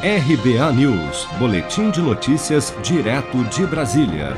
RBA News, Boletim de Notícias, direto de Brasília.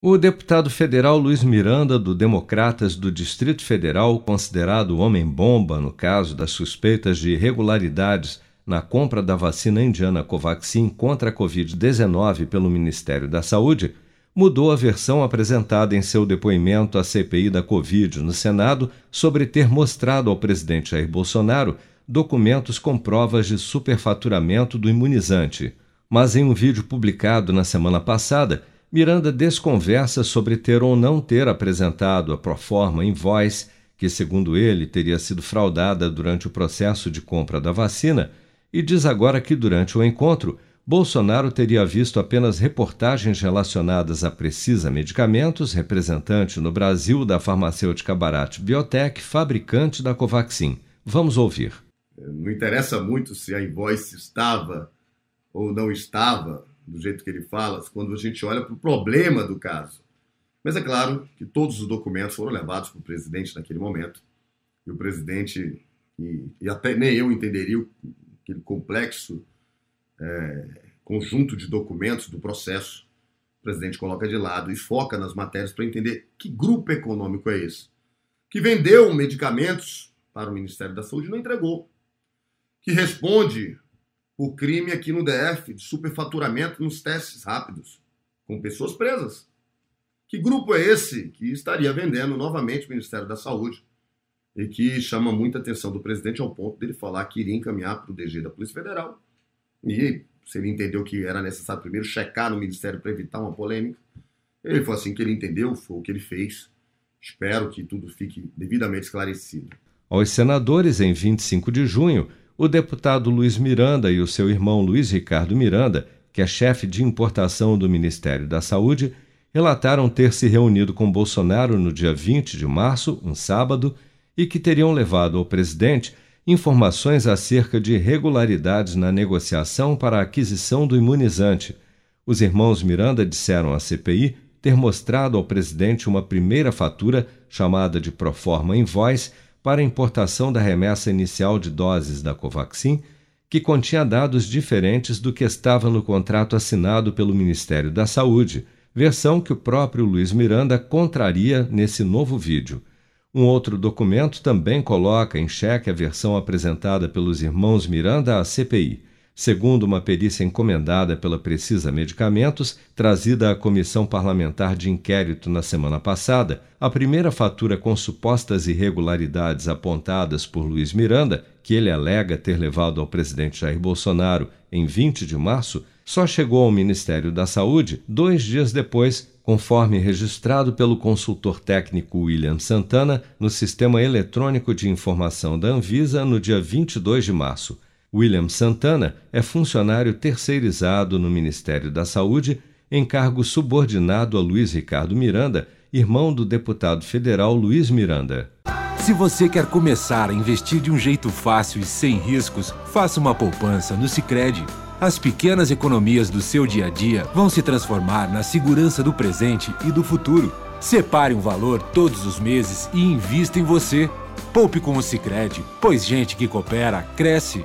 O deputado federal Luiz Miranda, do Democratas do Distrito Federal, considerado homem-bomba no caso das suspeitas de irregularidades na compra da vacina indiana Covaxin contra a Covid-19 pelo Ministério da Saúde, mudou a versão apresentada em seu depoimento à CPI da Covid no Senado sobre ter mostrado ao presidente Jair Bolsonaro documentos com provas de superfaturamento do imunizante. Mas em um vídeo publicado na semana passada, Miranda desconversa sobre ter ou não ter apresentado a proforma invoice, que, segundo ele, teria sido fraudada durante o processo de compra da vacina, e diz agora que, durante o encontro, Bolsonaro teria visto apenas reportagens relacionadas a Precisa Medicamentos, representante no Brasil da farmacêutica Barat Biotech, fabricante da Covaxin. Vamos ouvir. Não interessa muito se a invoice estava ou não estava, do jeito que ele fala, quando a gente olha para o problema do caso. Mas é claro que todos os documentos foram levados para o presidente naquele momento. E o presidente, e, e até nem eu entenderia aquele complexo é, conjunto de documentos do processo, o presidente coloca de lado e foca nas matérias para entender que grupo econômico é esse. Que vendeu medicamentos para o Ministério da Saúde e não entregou que responde o crime aqui no DF de superfaturamento nos testes rápidos, com pessoas presas. Que grupo é esse que estaria vendendo novamente o Ministério da Saúde e que chama muita atenção do presidente ao ponto dele falar que iria encaminhar para o DG da Polícia Federal. E se ele entendeu que era necessário primeiro checar no Ministério para evitar uma polêmica, ele foi assim que ele entendeu, foi o que ele fez. Espero que tudo fique devidamente esclarecido. Aos senadores, em 25 de junho, o deputado Luiz Miranda e o seu irmão Luiz Ricardo Miranda, que é chefe de importação do Ministério da Saúde, relataram ter se reunido com Bolsonaro no dia 20 de março, um sábado, e que teriam levado ao presidente informações acerca de irregularidades na negociação para a aquisição do imunizante. Os irmãos Miranda disseram à CPI ter mostrado ao presidente uma primeira fatura, chamada de Proforma Invoice, para importação da remessa inicial de doses da Covaxin, que continha dados diferentes do que estava no contrato assinado pelo Ministério da Saúde, versão que o próprio Luiz Miranda contraria nesse novo vídeo. Um outro documento também coloca em xeque a versão apresentada pelos irmãos Miranda à CPI. Segundo uma perícia encomendada pela Precisa Medicamentos, trazida à Comissão Parlamentar de Inquérito na semana passada, a primeira fatura com supostas irregularidades apontadas por Luiz Miranda, que ele alega ter levado ao presidente Jair Bolsonaro em 20 de março, só chegou ao Ministério da Saúde dois dias depois, conforme registrado pelo consultor técnico William Santana no Sistema Eletrônico de Informação da Anvisa no dia 22 de março. William Santana é funcionário terceirizado no Ministério da Saúde, em cargo subordinado a Luiz Ricardo Miranda, irmão do deputado federal Luiz Miranda. Se você quer começar a investir de um jeito fácil e sem riscos, faça uma poupança no Sicredi. As pequenas economias do seu dia a dia vão se transformar na segurança do presente e do futuro. Separe um valor todos os meses e invista em você. Poupe com o Sicredi, pois gente que coopera cresce